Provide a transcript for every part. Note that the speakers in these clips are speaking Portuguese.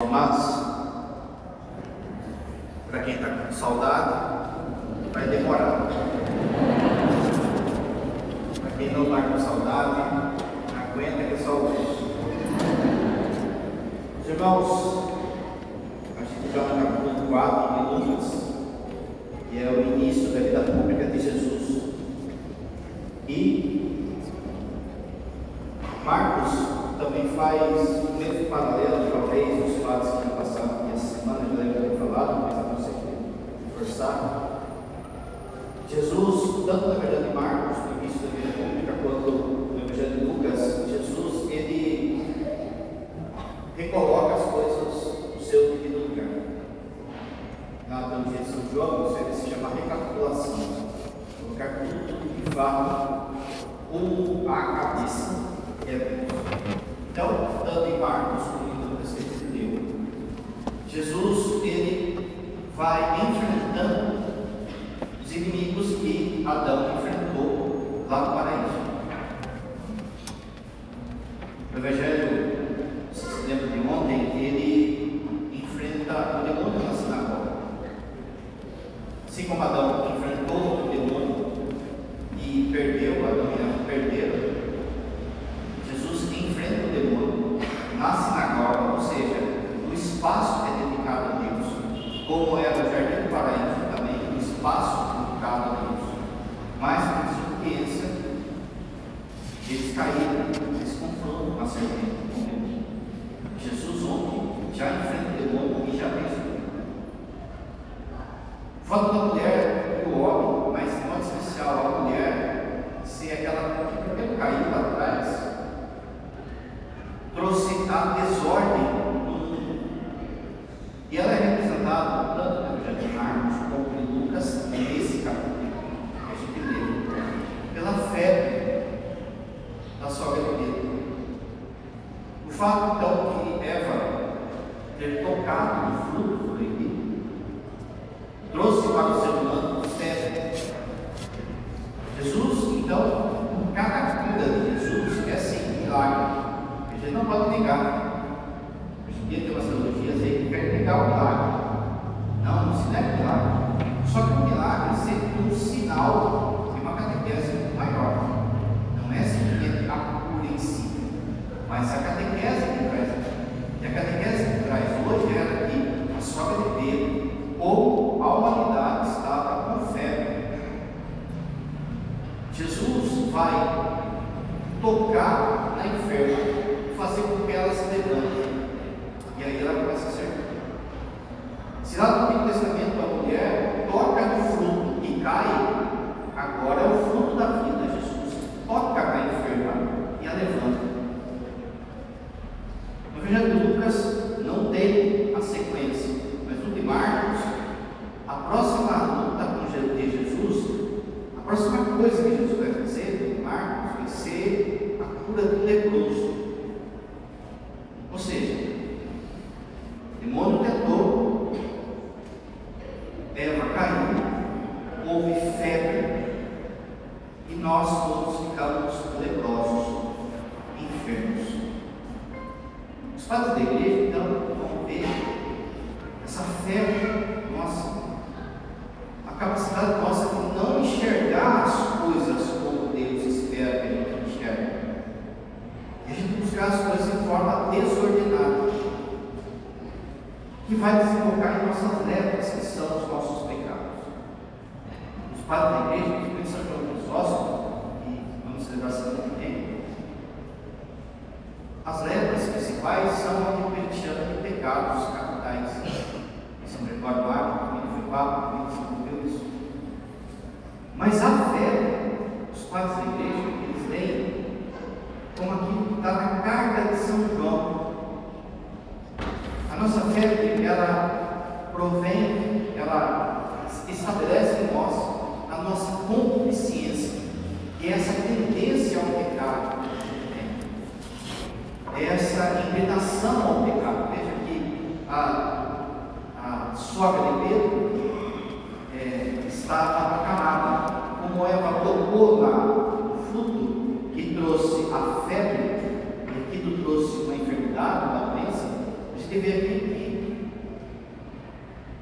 Mas, para quem está com saudade, vai demorar. Para quem não está com saudade, aguenta que é só hoje. Os irmãos, a gente já no capítulo 4 de Lucas, que é o início da vida pública de Jesus. E Marcos também faz um mesmo paralelo, talvez, dos fatos que passaram minha semana, já deve ter falado, mas eu não sei forçar. Jesus, tanto na verdade de Marcos, eles caíram eles confrontam a serpente no momento. Jesus ontem já enfrentou o demônio e já venceu. Fala a mulher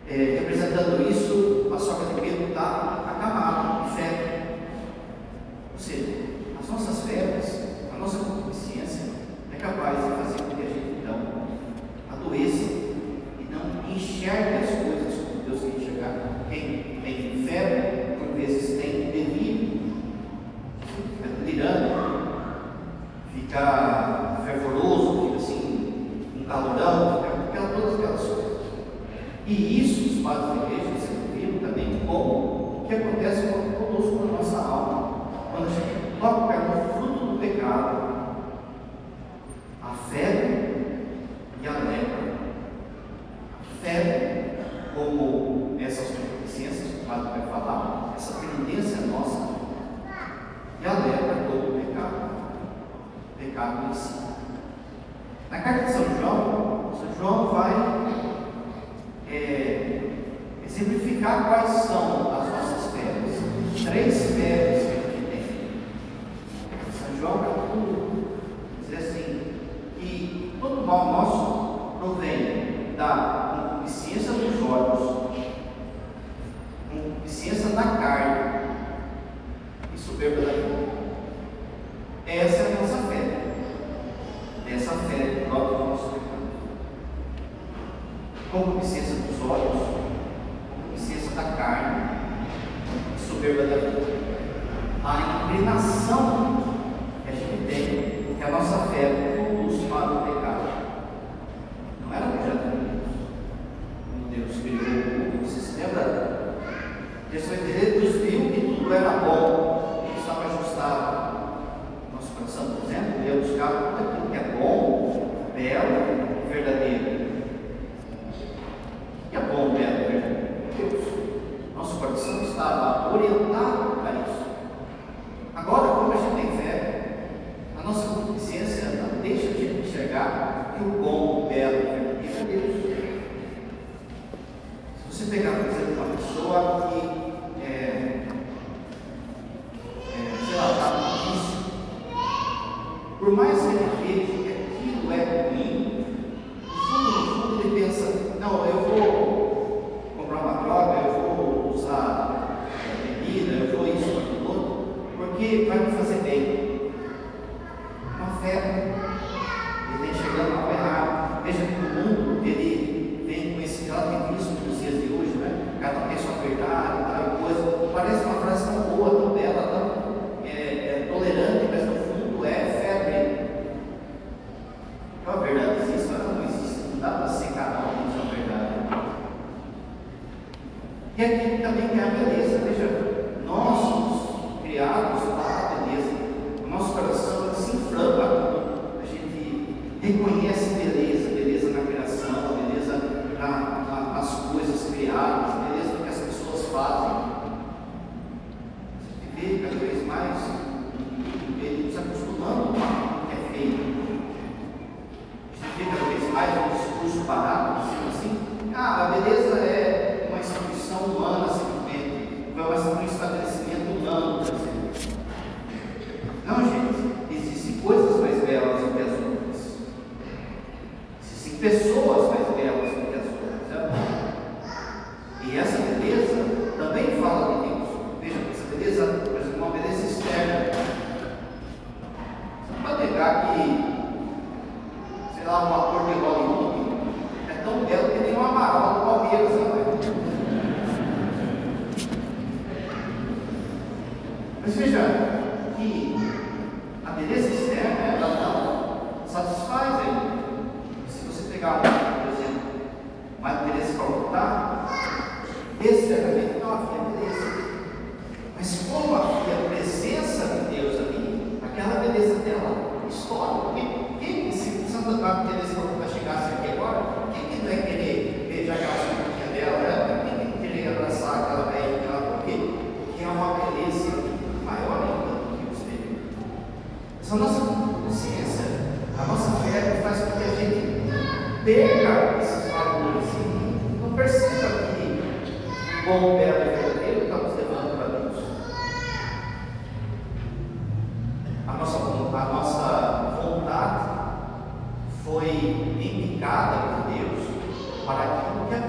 é, representando isso, a sua categoria não está acabada, de. a nossa fé. Para aquilo que é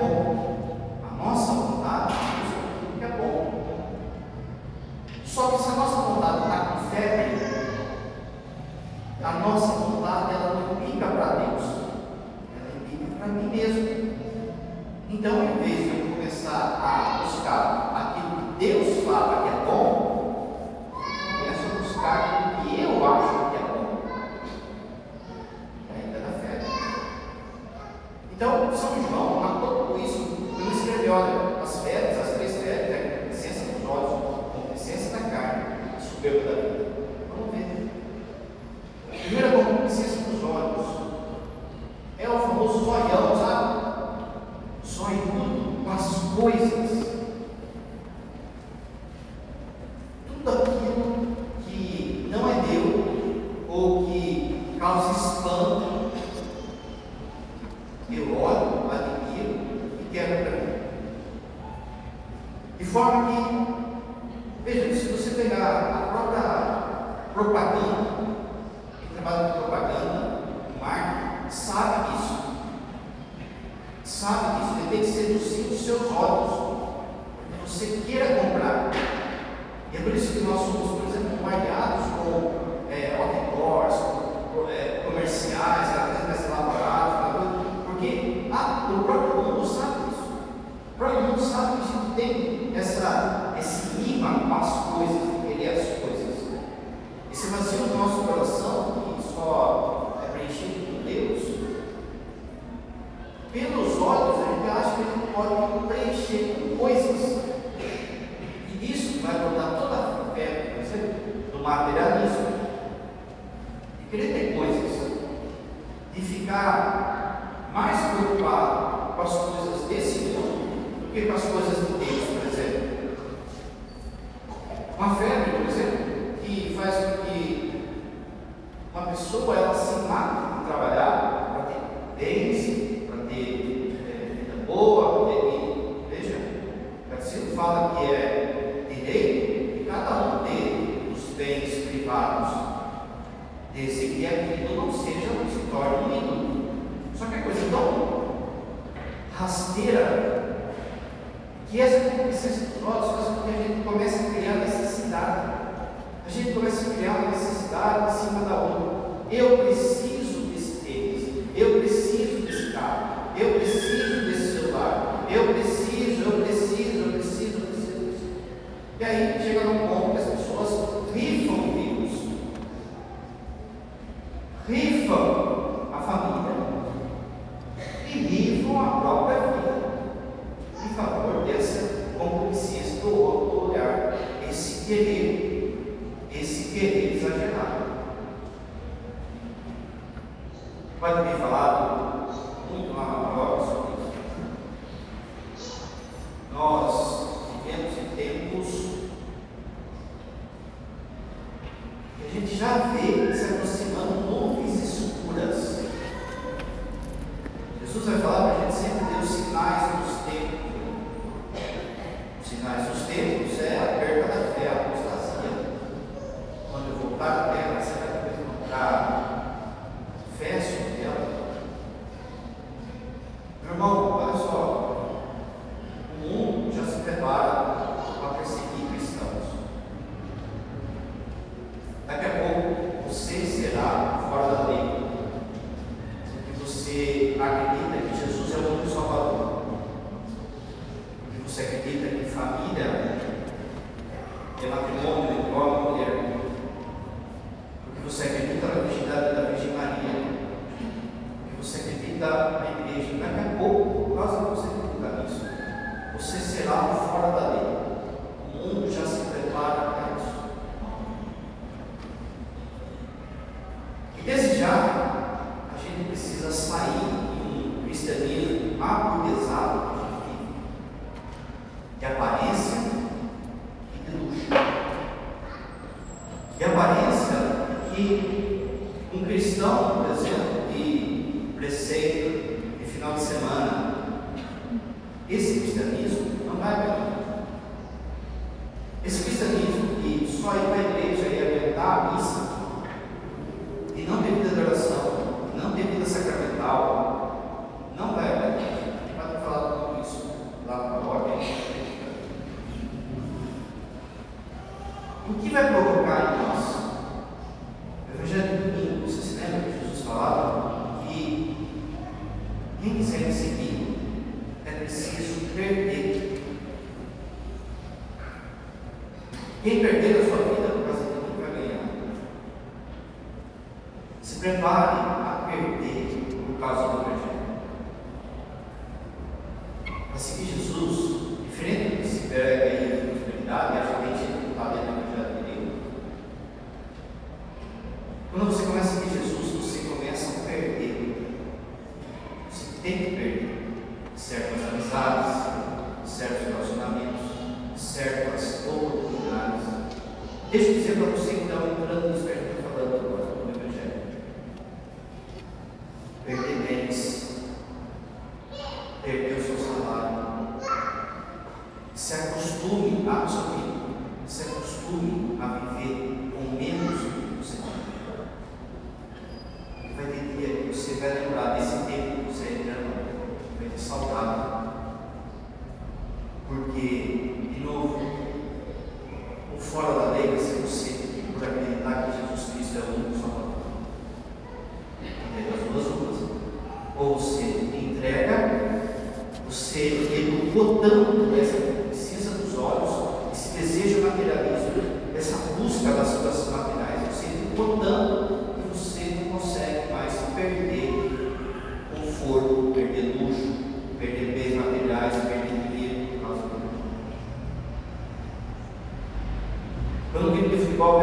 tanto que você não consegue mais perder conforto, perder luxo, perder bens materiais, perder dinheiro por causa do mundo. Pelo que o futebol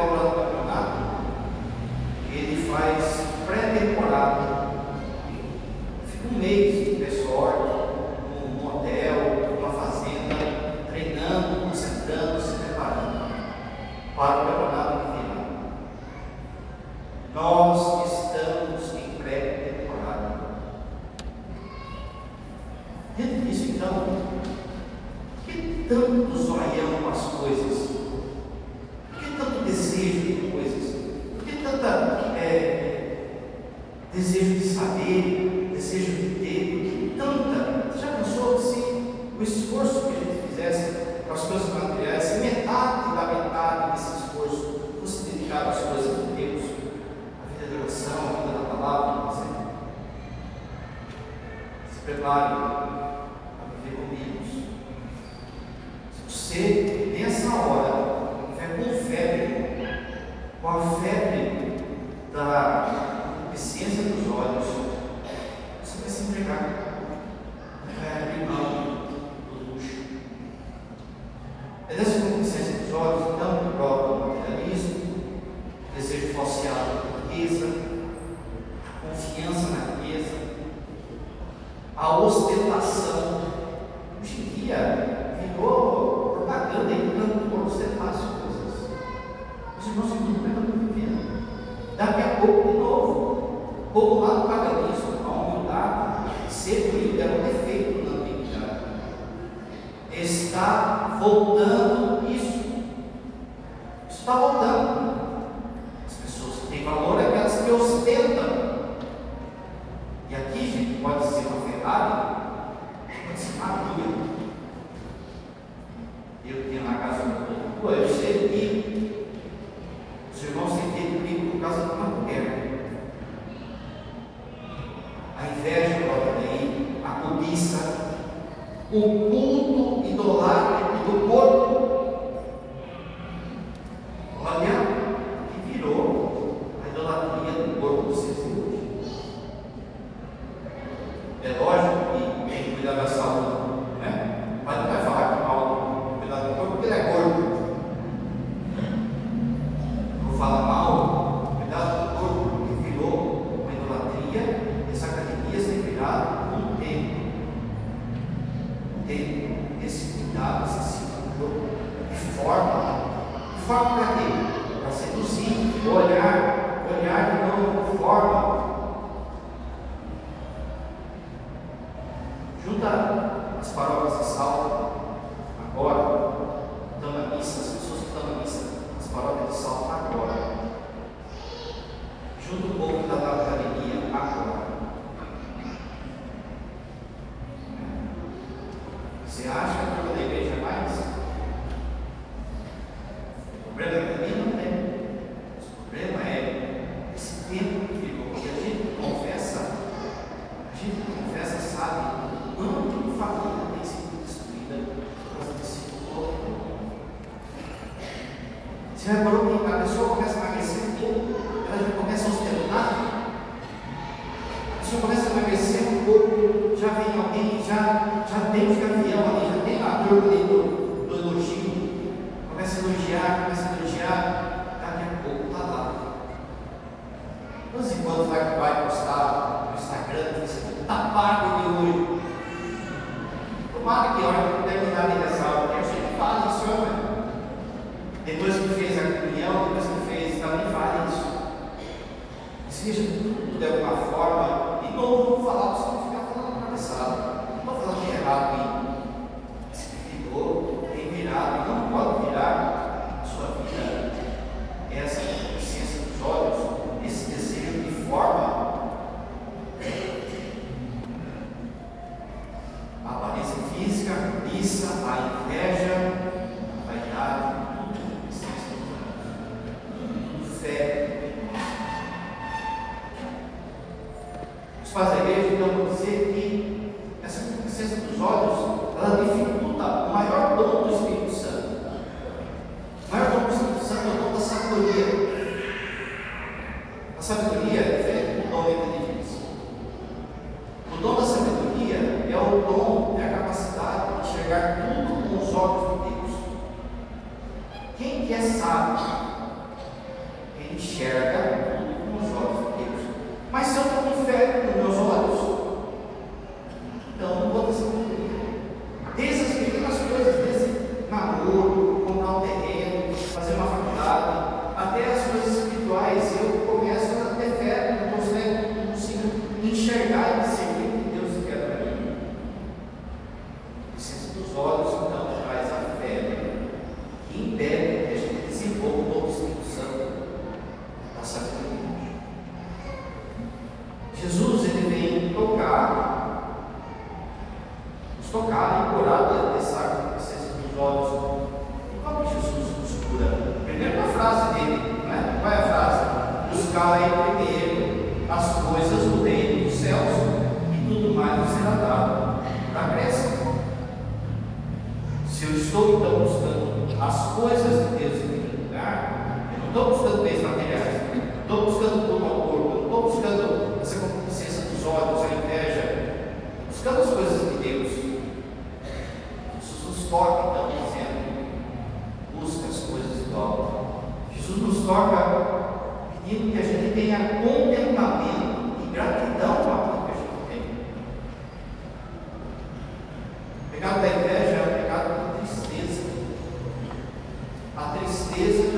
Você acha? Sabedoria é diferente do is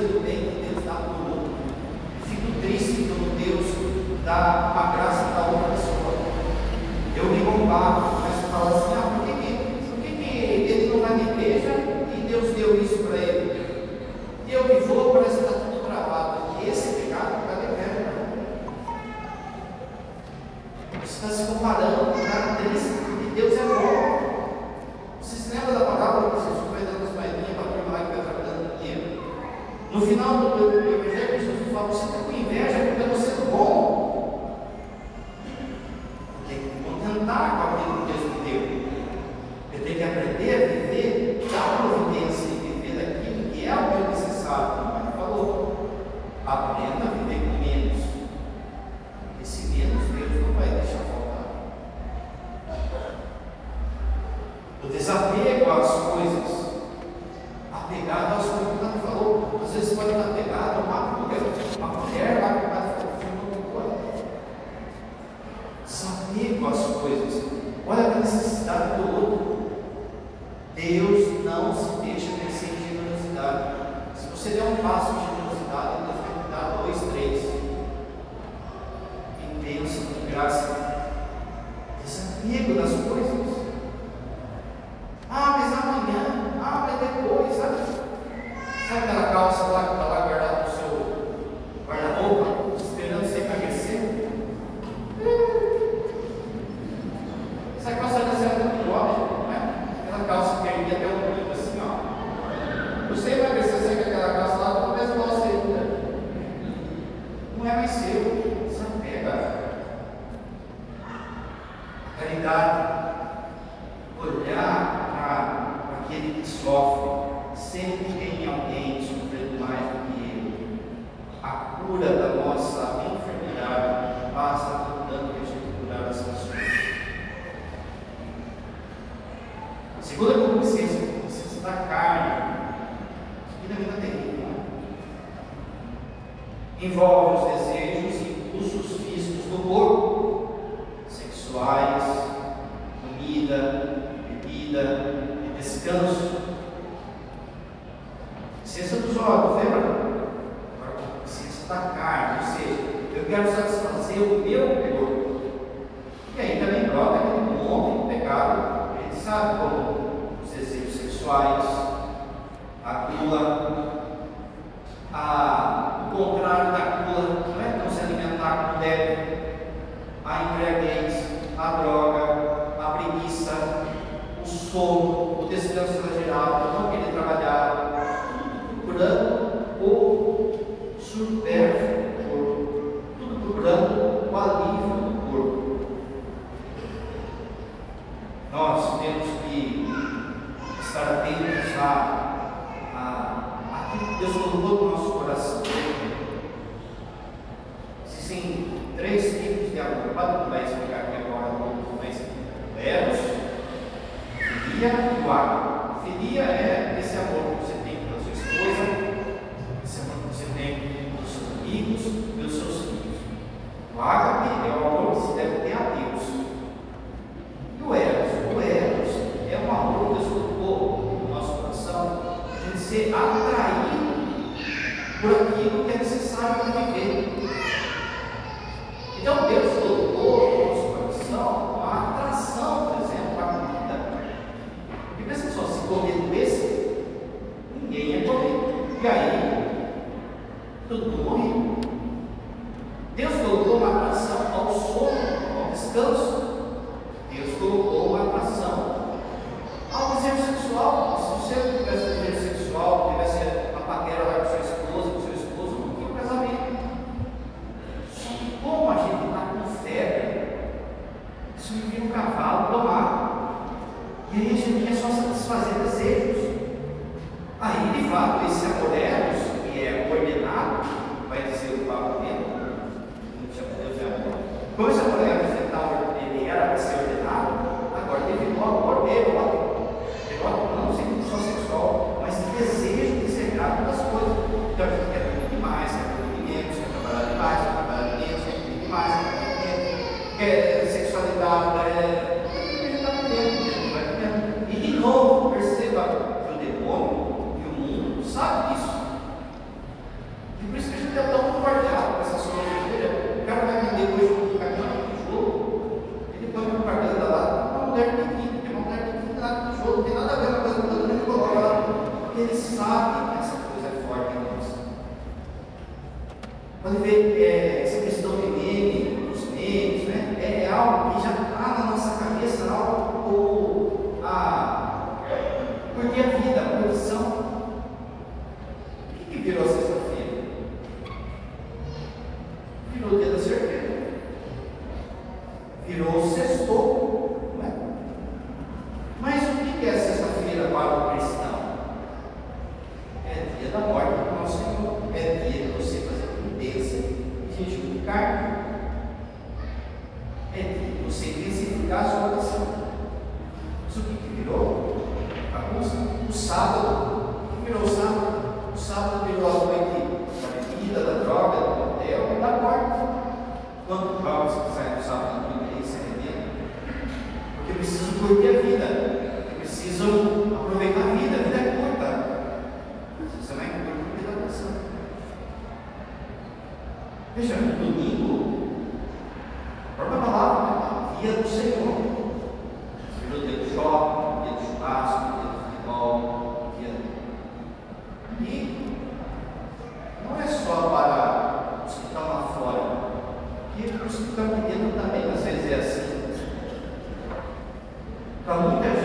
Para muita gente,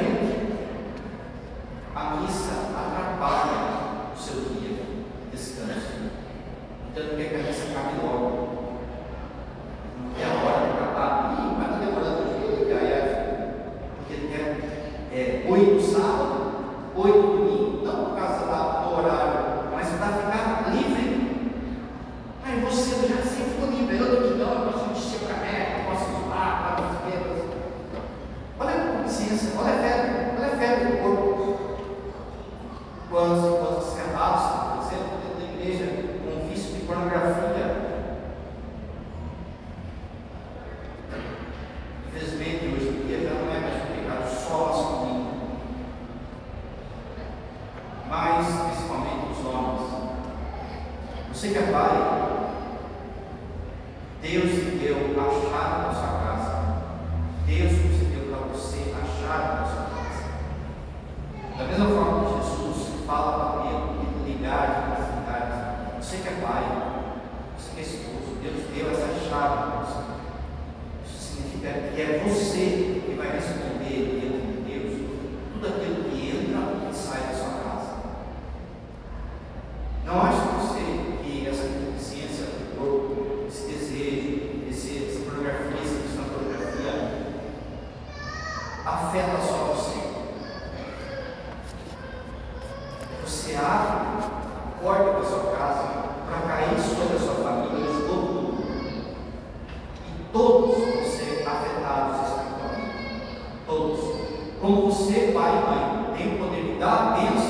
você, pai e mãe, tem o poder de dar a bênção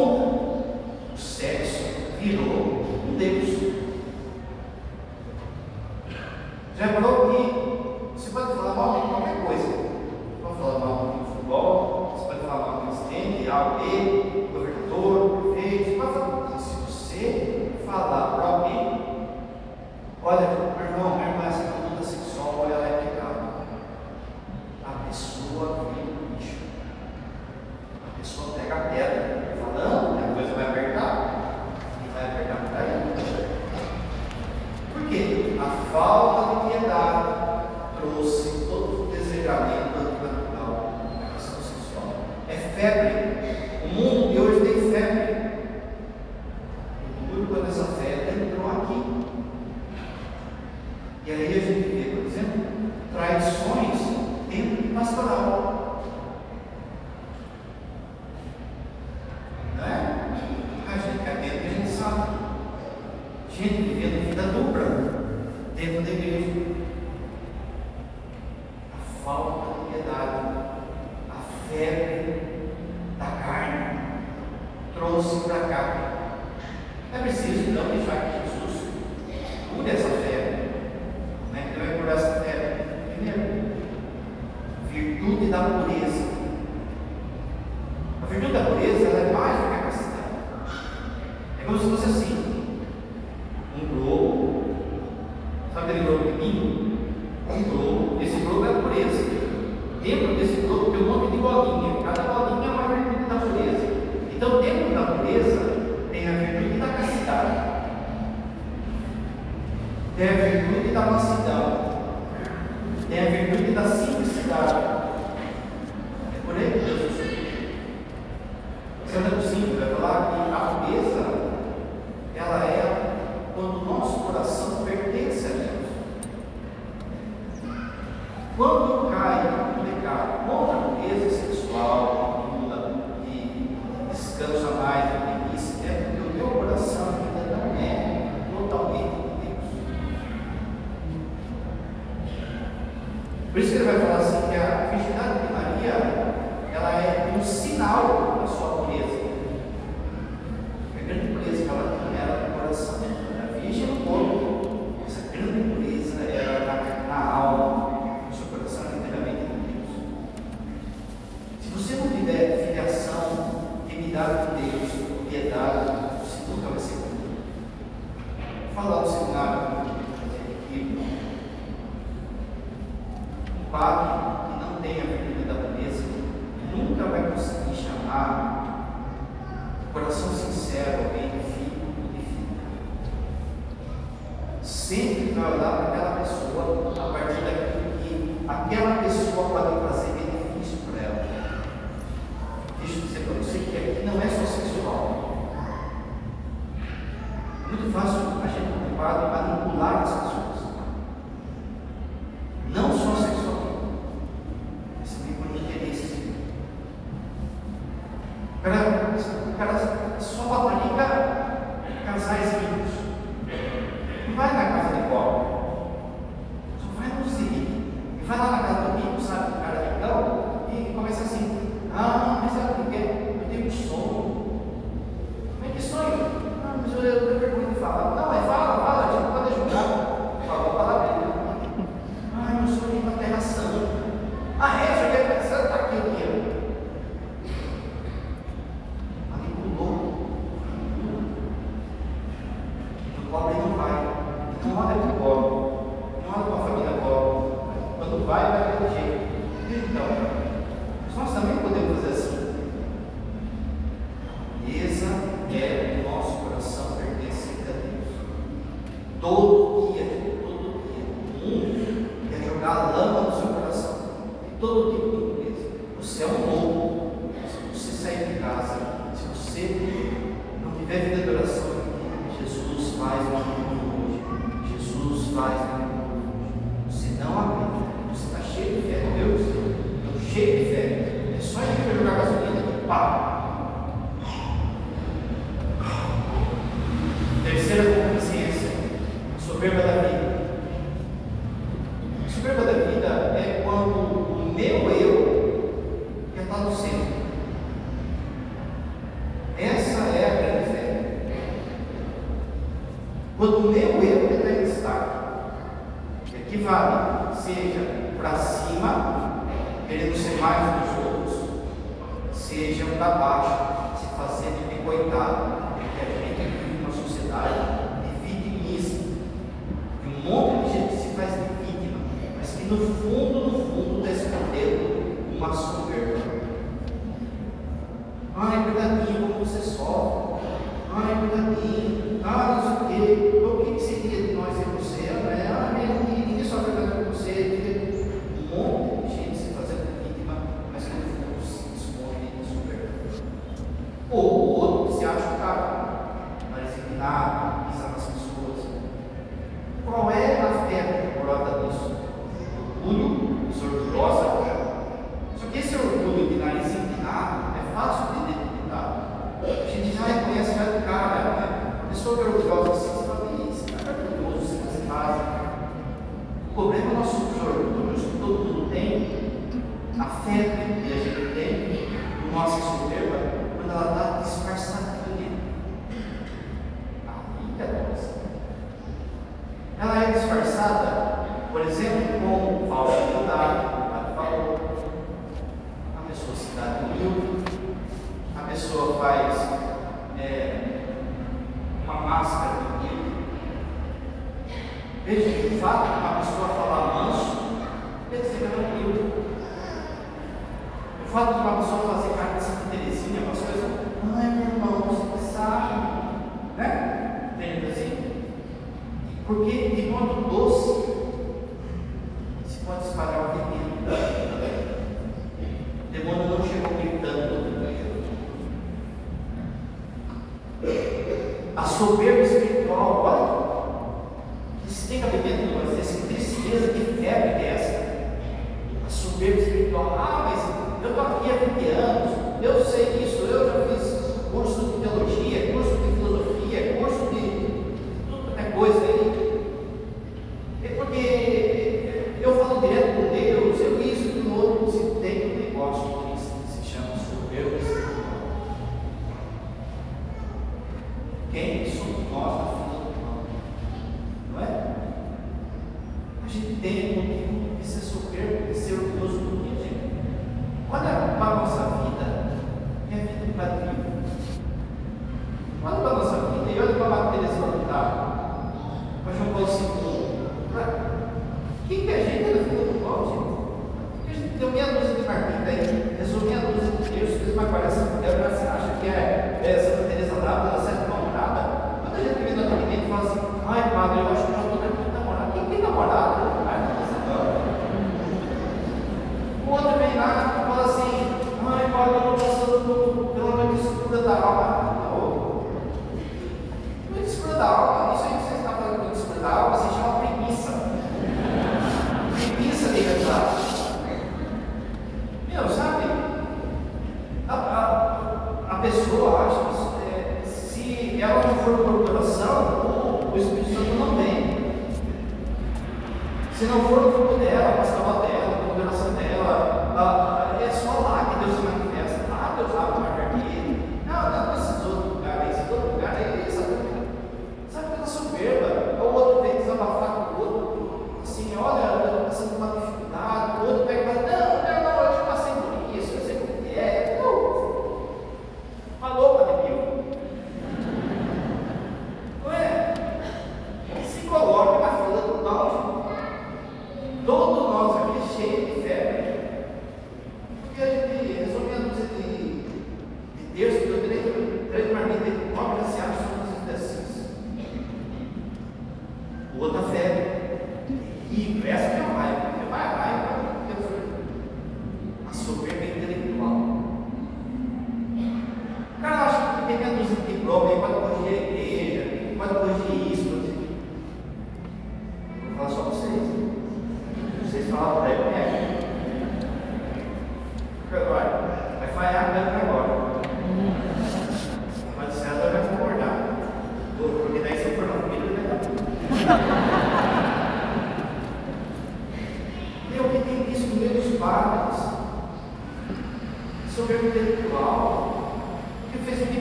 onda. O sexo virou um Deus. Já reparou? dentro desse grupo tem o nome de bolinha. Cada bolinha é uma virtude da pureza. Então, dentro da pureza, tem a virtude da castidade, tem a virtude da mansidão, tem a virtude da simplicidade. É por aí que Jesus. Santo simples vai falar que a pureza Quando o meu eu está em destaque, é que vale, seja para cima, querendo ser mais dos outros, seja para baixo, se fazendo de coitado, porque a gente vive uma sociedade de vitimismo, e um monte de gente se faz de vítima, mas que no fundo, no fundo, está escondendo uma soberba. Ai, cuidadinho, como você sofre. Ai, cuidadinho. Ah, Ai, O fato de uma pessoa fazer carne de Santa Teresinha, uma coisa. ai meu irmão, você é sabe, né? Entende assim? Porque de modo doce,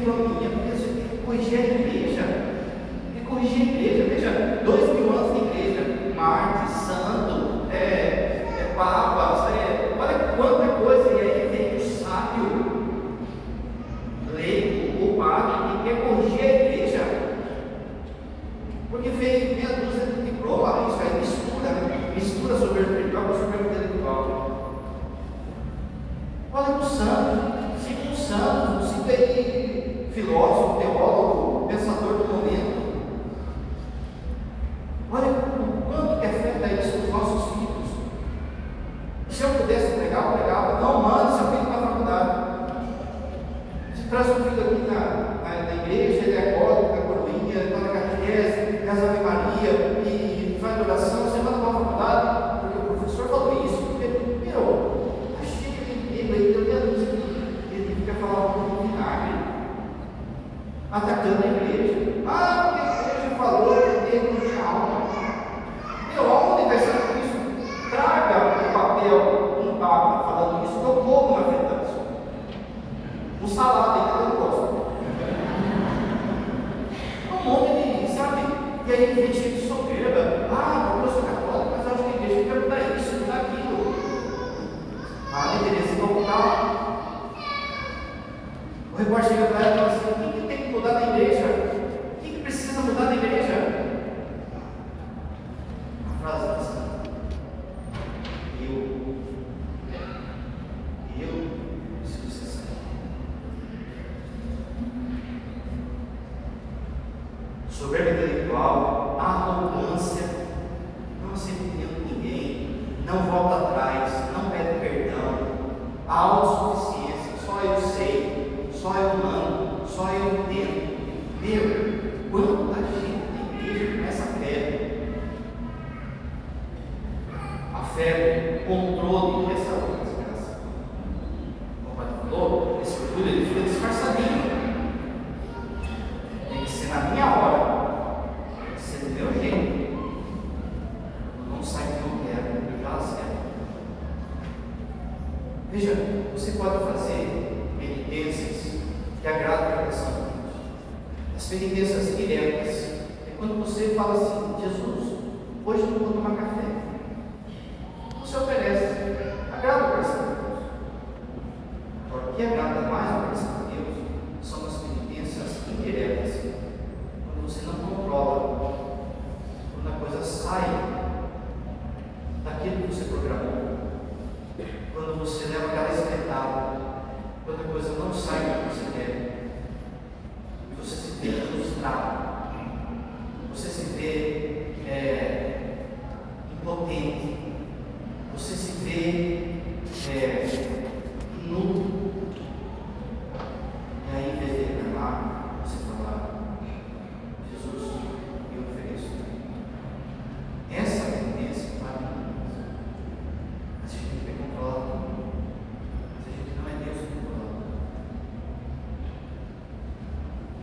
economia, porque hoje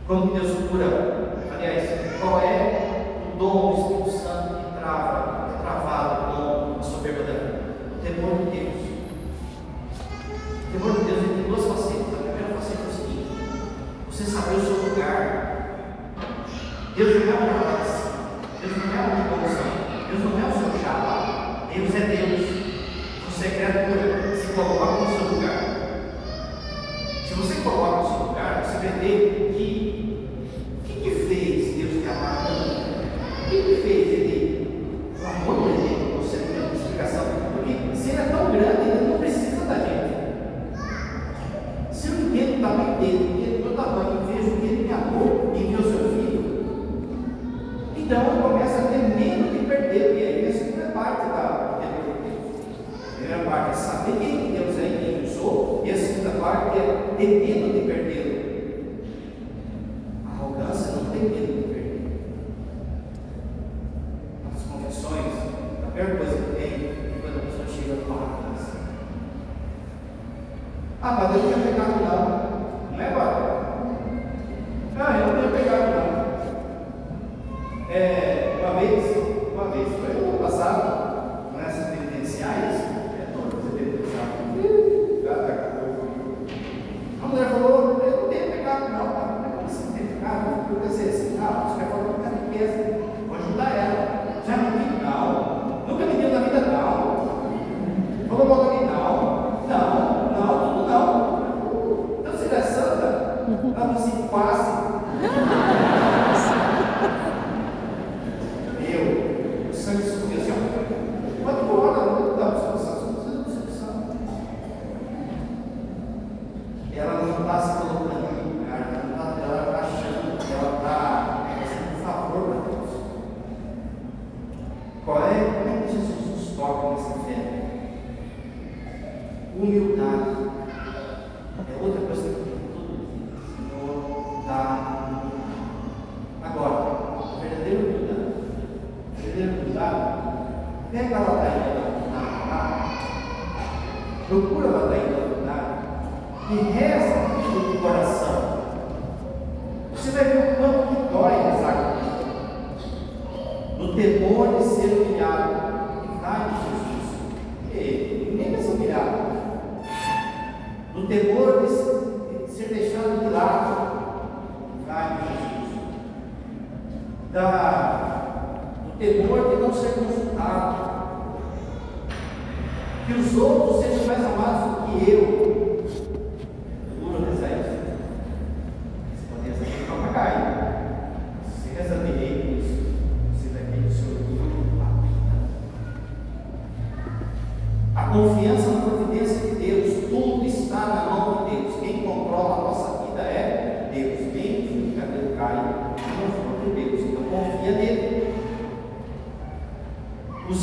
Como Deus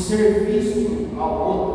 serviço ao outro